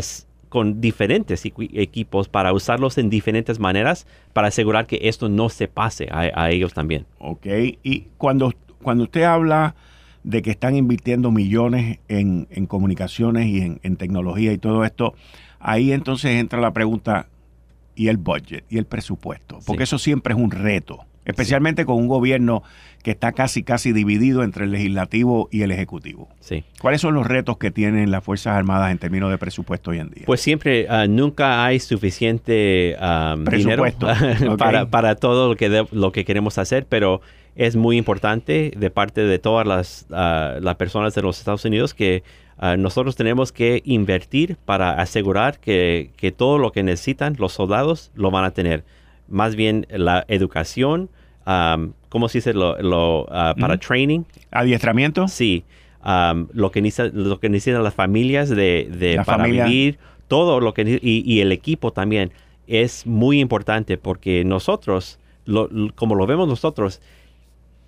con diferentes equipos para usarlos en diferentes maneras para asegurar que esto no se pase a, ellos también.
Ok, y cuando, cuando usted habla de que están invirtiendo millones en, comunicaciones y en, tecnología y todo esto, ahí entonces entra la pregunta, ¿y el budget? ¿Y el presupuesto? Porque eso siempre es un reto especialmente con un gobierno que está casi casi dividido entre el legislativo y el ejecutivo.
Sí.
¿Cuáles son los retos que tienen las Fuerzas Armadas en términos de presupuesto hoy en día?
Pues siempre, ah, nunca hay suficiente dinero para, para, todo lo que, lo que queremos hacer, pero es muy importante de parte de todas las, ah, las personas de los Estados Unidos que nosotros tenemos que invertir para asegurar que, que todo lo que necesitan los soldados lo van a tener más bien la educación, um, ¿cómo se dice? Lo, uh, para training.
¿Adiestramiento?
Sí. Um, lo, que lo que necesitan las familias de, para vivir, todo lo que y, el equipo también es muy importante porque nosotros, como lo vemos nosotros,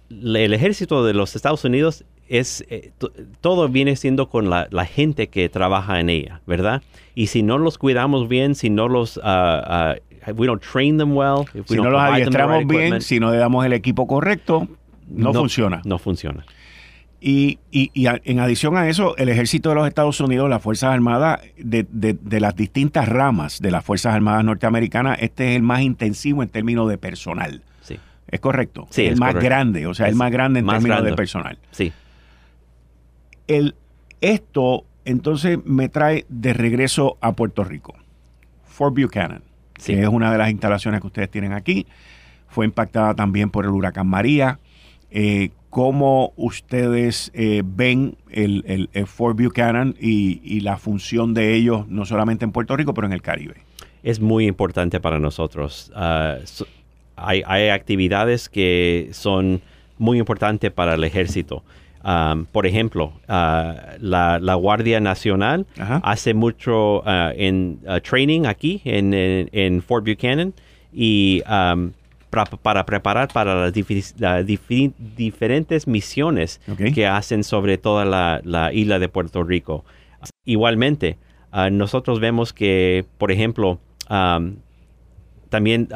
el ejército de los Estados Unidos es eh, todo viene siendo con la, gente que trabaja en ella, ¿verdad? Y si no los cuidamos bien, si no los uh, uh, we don't train them well,
si no los adiestramos bien, si no le damos el equipo correcto, no, funciona.
No funciona.
Y, y, y en adición a eso, el ejército de los Estados Unidos, las Fuerzas Armadas, de, de, las distintas ramas de las Fuerzas Armadas norteamericanas, este es el más intensivo en términos de personal.
Sí.
¿Es correcto?
Sí,
el más grande, o sea, el más grande en términos de personal.
Sí.
El, esto entonces me trae de regreso a Puerto Rico. Fort Buchanan que es una de las instalaciones que ustedes tienen aquí. Fue impactada también por el huracán María. Eh, ¿Cómo ustedes eh, ven el, Fort Buchanan y, la función de ellos, no solamente en Puerto Rico, pero en el Caribe?
Es muy importante para nosotros. Ah, hay, actividades que son muy importantes para el ejército. Por ejemplo, ah, la, Guardia Nacional hace mucho ah, en ah, training aquí en, en, Fort Buchanan y para preparar para las diferentes misiones que hacen sobre toda la, isla de Puerto Rico. Igualmente, nosotros vemos que, por ejemplo, también,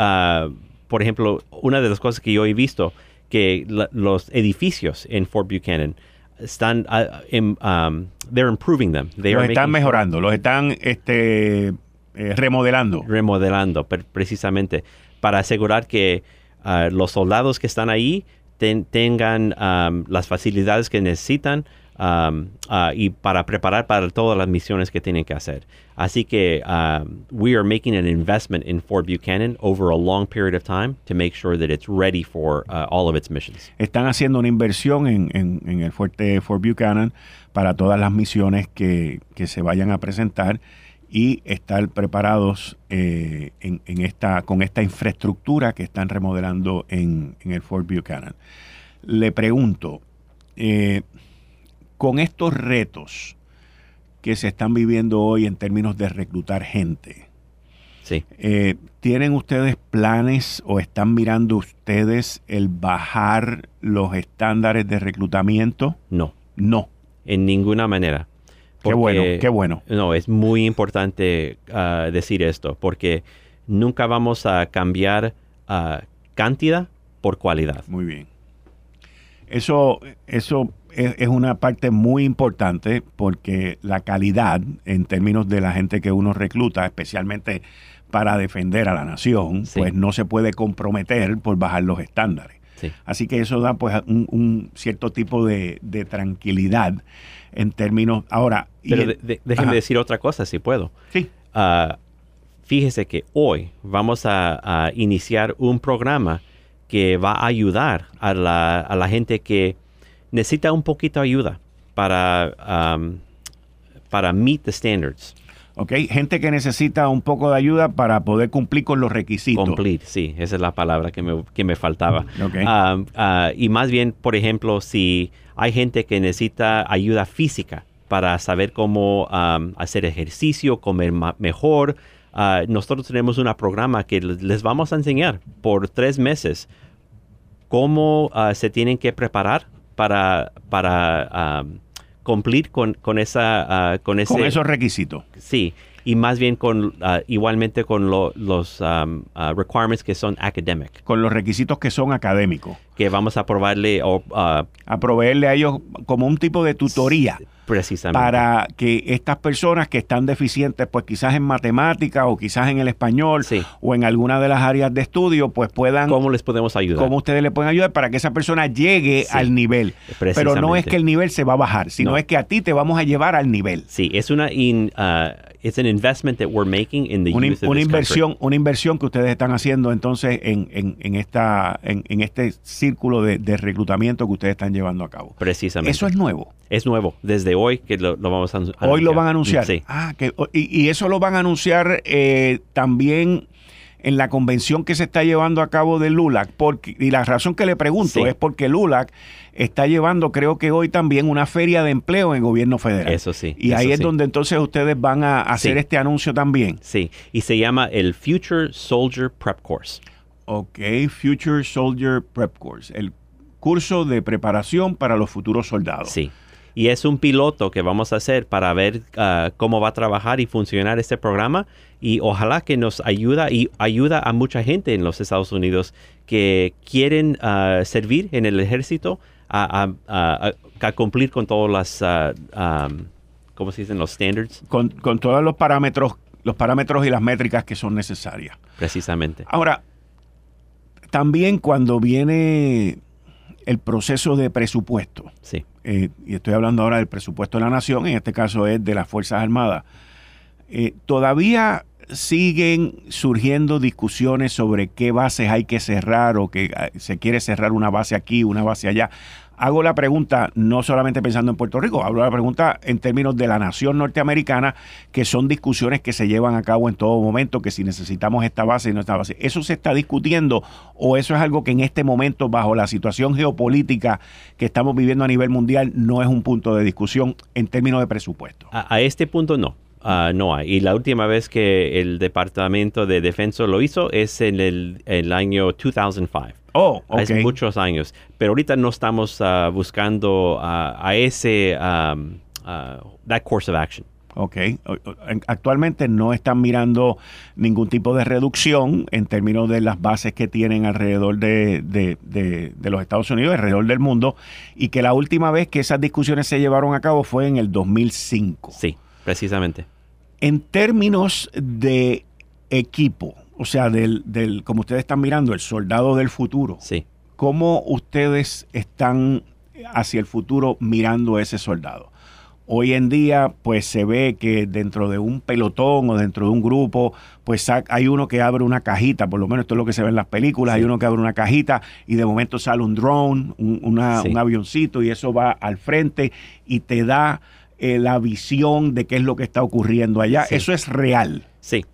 por ejemplo, una de las cosas que yo he visto que los edificios en Fort Buchanan están uh, um, they're improving them.
los están mejorando, los están este, eh, remodelando.
Remodelando, precisamente, para asegurar que uh, los soldados que están ahí tengan um, las facilidades que necesitan um, uh, y para preparar para todas las misiones que tienen que hacer. Así que um, we are making an investment in Fort Buchanan over a long period of time to make sure that it's ready for uh, all of its missions.
Están haciendo una inversión en, en, en, el fuerte Fort Buchanan para todas las misiones que, que se vayan a presentar y estar preparados eh, en, esta, con esta infraestructura que están remodelando en, el Fort Buchanan. Le pregunto, eh, con estos retos que se están viviendo hoy en términos de reclutar gente, eh, ¿tienen ustedes planes o están mirando ustedes el bajar los estándares de reclutamiento?
No.
No.
En ninguna manera
qué bueno, qué bueno.
No, es muy importante ah, decir esto, porque nunca vamos a cambiar uh, cantidad por cualidad.
Muy bien. Eso, eso es, una parte muy importante porque la calidad en términos de la gente que uno recluta, especialmente para defender a la nación, pues no se puede comprometer por bajar los estándares. Así que eso da pues un, cierto tipo de, de tranquilidad en términos... Ahora...
Pero déjeme decir otra cosa, si puedo.
Sí.
Ah, fíjese que hoy vamos a, iniciar un programa que va a ayudar a la, a la gente que necesita un poquito de ayuda para, para meet the standards.
¿ok? Gente que necesita un poco de ayuda para poder cumplir con los requisitos.
Cumplir, sí, esa es la palabra que me, que me faltaba. Ah, y más bien, por ejemplo, si hay gente que necesita ayuda física para saber cómo hacer ejercicio, comer mejor. Ah, nosotros tenemos un programa que les vamos a enseñar por tres meses cómo ah, se tienen que preparar para, para cumplir con, con, esa, con, ese,
con esos requisitos.
Sí, y más bien con ah, igualmente con los um, ah, requirements que son academic.
Con los requisitos que son académicos.
Que vamos a probarle o
ah, a proveerle a ellos como un tipo de tutoría.
Precisamente.
Para que estas personas que están deficientes, pues quizás en matemáticas o quizás en el español o en alguna de las áreas de estudio, pues puedan...
¿Cómo les podemos ayudar?
¿Cómo ustedes le pueden ayudar para que esa persona llegue al nivel? Pero no es que el nivel se va a bajar, sino es que a ti te vamos a llevar al nivel.
Sí, es una... In, it's an investment that we're making in the
una, una inversión, una inversión que ustedes están haciendo entonces en, en, en esta, en, en, este círculo de, de, reclutamiento que ustedes están llevando a cabo.
Precisamente.
Eso es nuevo.
Es nuevo, desde hoy que lo, vamos a anunciar.
Hoy lo van a anunciar. Sí. Ah, que, y, y, eso lo van a anunciar eh, también en la convención que se está llevando a cabo de LULAC. Porque, y la razón que le pregunto es porque LULAC está llevando, creo que hoy también, una feria de empleo en el gobierno federal.
Eso sí.
Y ahí es donde entonces ustedes van a hacer este anuncio también.
Sí, y se llama el Future Soldier Prep Course.
Ok, Future Soldier Prep Course, el curso de preparación para los futuros soldados.
Sí. Y es un piloto que vamos a hacer para ver ah, cómo va a trabajar y funcionar este programa. Y ojalá que nos ayuda y ayuda a mucha gente en los Estados Unidos que quieren ah, servir en el ejército a, cumplir con todos las, uh, ¿cómo se dicen? Los standards.
Con, con todos los parámetros, los parámetros y las métricas que son necesarias.
Precisamente.
Ahora, también cuando viene el proceso de presupuesto,
sí.
Eh, y estoy hablando ahora del presupuesto de la nación, en este caso es de las Fuerzas Armadas, eh, todavía siguen surgiendo discusiones sobre qué bases hay que cerrar o que ah, se quiere cerrar una base aquí, una base allá. Hago la pregunta no solamente pensando en Puerto Rico, hablo la pregunta en términos de la nación norteamericana, que son discusiones que se llevan a cabo en todo momento, que si necesitamos esta base y no esta base. ¿Eso se está discutiendo o eso es algo que en este momento, bajo la situación geopolítica que estamos viviendo a nivel mundial, no es un punto de discusión en términos de presupuesto?
a este punto no. Ah, no hay. Y la última vez que el Departamento de Defensa lo hizo es en el, año 2005.
Oh,
Hace muchos años. Pero ahorita no estamos ah, buscando a ese that course of action.
Ok. Actualmente no están mirando ningún tipo de reducción en términos de las bases que tienen alrededor de, de, de, los Estados Unidos, alrededor del mundo, y que la última vez que esas discusiones se llevaron a cabo fue en el 2005.
Sí. Precisamente.
En términos de equipo, o sea, del, del, como ustedes están mirando, el soldado del futuro.
Sí.
¿Cómo ustedes están hacia el futuro mirando ese soldado? Hoy en día, pues se ve que dentro de un pelotón o dentro de un grupo, pues hay uno que abre una cajita, por lo menos esto es lo que se ve en las películas, hay uno que abre una cajita y de momento sale un drone, un, un avioncito y eso va al frente y te da la visión de qué es lo que está ocurriendo allá. Eso es real.
Sí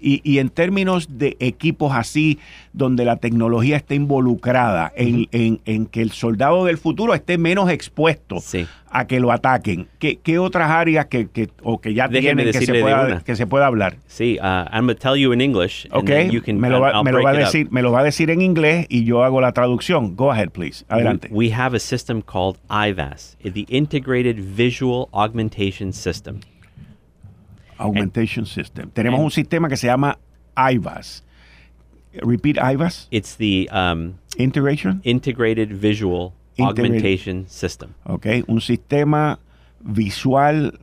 y, en términos de equipos así, donde la tecnología esté involucrada en, que el soldado del futuro esté menos expuesto a que lo ataquen, ¿qué, otras áreas que, o que ya tienen que se, pueda, que se, pueda, hablar?
Sí, uh, I'm going to tell you in English.
Okay, me, lo va, a decir, me lo va a decir en inglés y yo hago la traducción. Go ahead, please. Adelante.
We, we have a system called IVAS, the Integrated Visual Augmentation System.
Augmentation System. Tenemos un sistema que se llama IVAS. Repeat IVAS.
It's the um,
integration
integrated visual augmentation system.
Okay, un sistema visual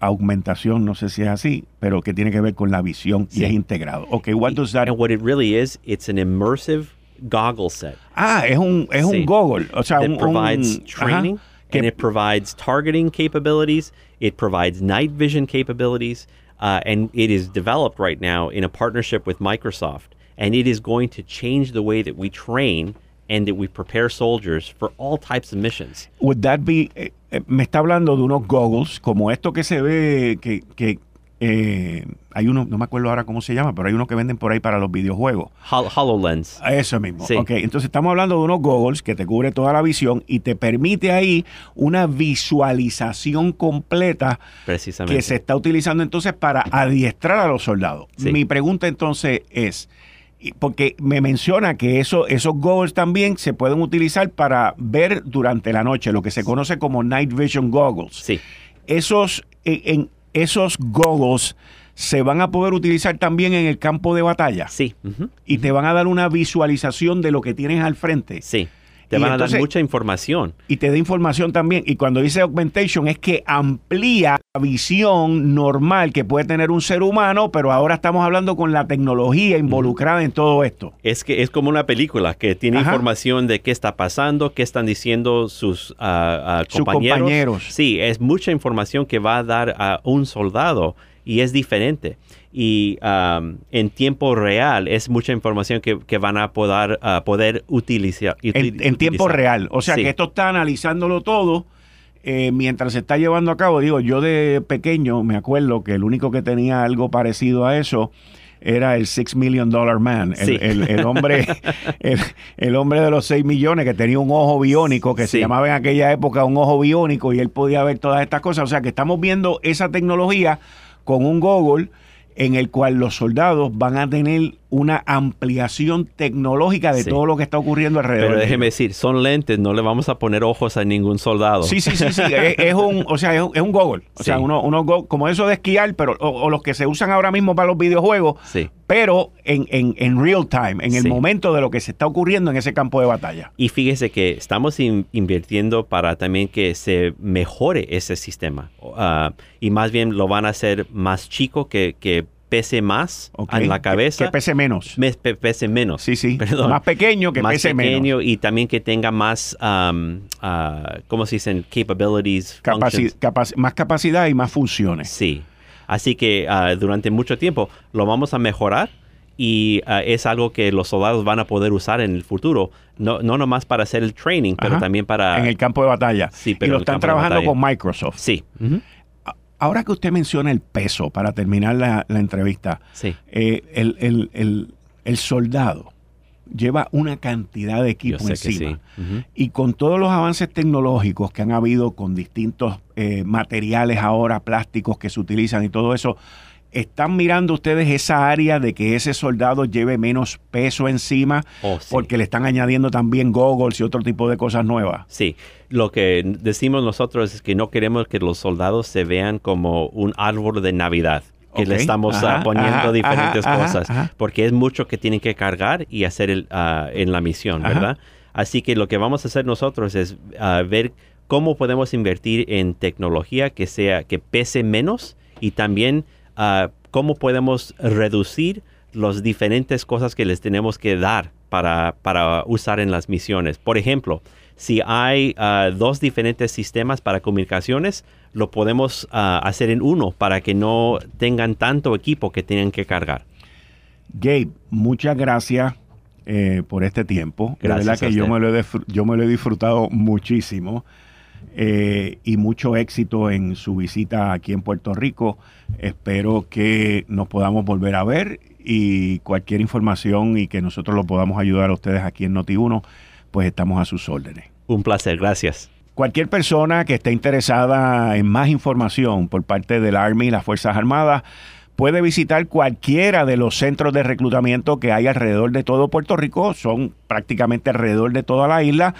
augmentación, no sé si es así, pero que tiene que ver con la visión y es integrado. Okay, what does that?
And what it really is, it's an immersive goggle set.
Ah, es un es un goggle, o sea,
un, provides training and it provides targeting capabilities. It provides night vision capabilities, uh, and it is developed right now in a partnership with Microsoft. And it is going to change the way that we train and that we prepare soldiers for all types of missions.
Would that be? Eh, eh, me está hablando de unos goggles como esto que se ve que, que eh, hay uno, no me acuerdo ahora cómo se llama, pero hay uno que venden por ahí para los videojuegos.
HoloLens.
Eso mismo. entonces estamos hablando de unos goggles que te cubre toda la visión y te permite ahí una visualización completa
Precisamente.
que se está utilizando entonces para adiestrar a los soldados. Mi pregunta entonces es, porque me menciona que eso, esos goggles también se pueden utilizar para ver durante la noche, lo que se conoce como night vision goggles.
Sí.
Esos, en, esos goggles se van a poder utilizar también en el campo de batalla.
Sí.
Y te van a dar una visualización de lo que tienes al frente.
Sí. Te van a dar mucha información.
Y te da información también. Y cuando dice augmentation es que amplía la visión normal que puede tener un ser humano, pero ahora estamos hablando con la tecnología involucrada en todo esto.
Es que es como una película que tiene información de qué está pasando, qué están diciendo sus, uh, compañeros. sus compañeros. Sí, es mucha información que va a dar a un soldado y es diferente. Y um, en tiempo real es mucha información que, van a poder, uh, poder utilizar,
en, tiempo real. O sea que esto está analizándolo todo. Eh, mientras se está llevando a cabo, digo, yo de pequeño me acuerdo que el único que tenía algo parecido a eso era el Six Million Dollar Man, el, hombre, el, hombre de los 6 millones que tenía un ojo biónico, que se llamaba en aquella época un ojo biónico y él podía ver todas estas cosas. O sea que estamos viendo esa tecnología con un Google en el cual los soldados van a tener una ampliación tecnológica de todo lo que está ocurriendo alrededor.
Pero déjeme decir, son lentes, no le vamos a poner ojos a ningún soldado.
Sí, sí, sí, sí, es, un, o sea, es un, es goggle, o sea, uno, uno como eso de esquiar, pero o, los que se usan ahora mismo para los videojuegos,
sí.
pero en, en, real time, en el momento de lo que se está ocurriendo en ese campo de batalla.
Y fíjese que estamos invirtiendo para también que se mejore ese sistema, uh, y más bien lo van a hacer más chico que, que pese más en la cabeza.
Que, pese menos.
pese menos.
Sí, sí. Más pequeño que pese menos.
y también que tenga más, um, uh, ¿cómo se dicen? Capabilities.
más capacidad y más funciones.
Sí. Así que uh, durante mucho tiempo lo vamos a mejorar y uh, es algo que los soldados van a poder usar en el futuro, no, no nomás para hacer el training, pero también para...
En el campo de batalla.
Sí, pero
y lo están trabajando con Microsoft.
Sí.
Ahora que usted menciona el peso, para terminar la, entrevista, eh, el, soldado lleva una cantidad de equipo encima. Y con todos los avances tecnológicos que han habido con distintos eh, materiales ahora, plásticos que se utilizan y todo eso, ¿Están mirando ustedes esa área de que ese soldado lleve menos peso encima oh, porque le están añadiendo también goggles y otro tipo de cosas nuevas?
Sí, lo que decimos nosotros es que no queremos que los soldados se vean como un árbol de Navidad que le estamos ah, poniendo diferentes cosas, porque es mucho que tienen que cargar y hacer ah, en la misión, ¿verdad? Así que lo que vamos a hacer nosotros es ah, ver cómo podemos invertir en tecnología que sea que pese menos y también cómo podemos reducir las diferentes cosas que les tenemos que dar para, para usar en las misiones. Por ejemplo, si hay ah, dos diferentes sistemas para comunicaciones, lo podemos ah, hacer en uno para que no tengan tanto equipo que tienen que cargar.
Gabe, muchas gracias eh, por este tiempo. Gracias. La verdad que yo me, lo he, yo me lo he disfrutado muchísimo. Eh, y mucho éxito en su visita aquí en Puerto Rico. Espero que nos podamos volver a ver y cualquier información y que nosotros lo podamos ayudar a ustedes aquí en Noti1, pues estamos a sus órdenes.
Un placer, gracias.
Cualquier persona que esté interesada en más información por parte del Army y las Fuerzas Armadas, puede visitar cualquiera de los centros de reclutamiento que hay alrededor de todo Puerto Rico, son prácticamente alrededor de toda la isla,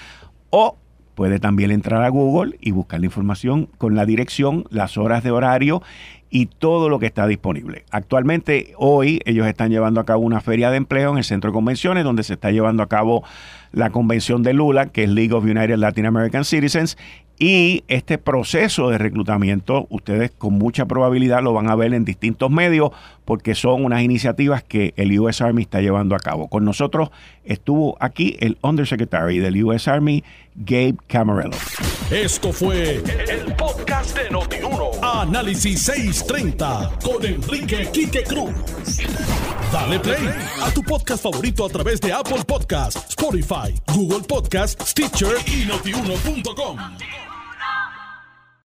o Puede también entrar a Google y buscar la información con la dirección, las horas de horario y todo lo que está disponible. Actualmente, hoy, ellos están llevando a cabo una feria de empleo en el centro de convenciones donde se está llevando a cabo la convención de Lula, que es League of United Latin American Citizens, y este proceso de reclutamiento, ustedes con mucha probabilidad lo van a ver en distintos medios porque son unas iniciativas que el US Army está llevando a cabo. Con nosotros estuvo aquí el Undersecretary del US Army, Gabe Camarello.
Esto fue el, podcast de Notiuno. Análisis 630 con Enrique Quique Cruz. Dale play a tu podcast favorito a través de Apple Podcasts, Spotify, Google Podcasts, Stitcher y notiuno.com.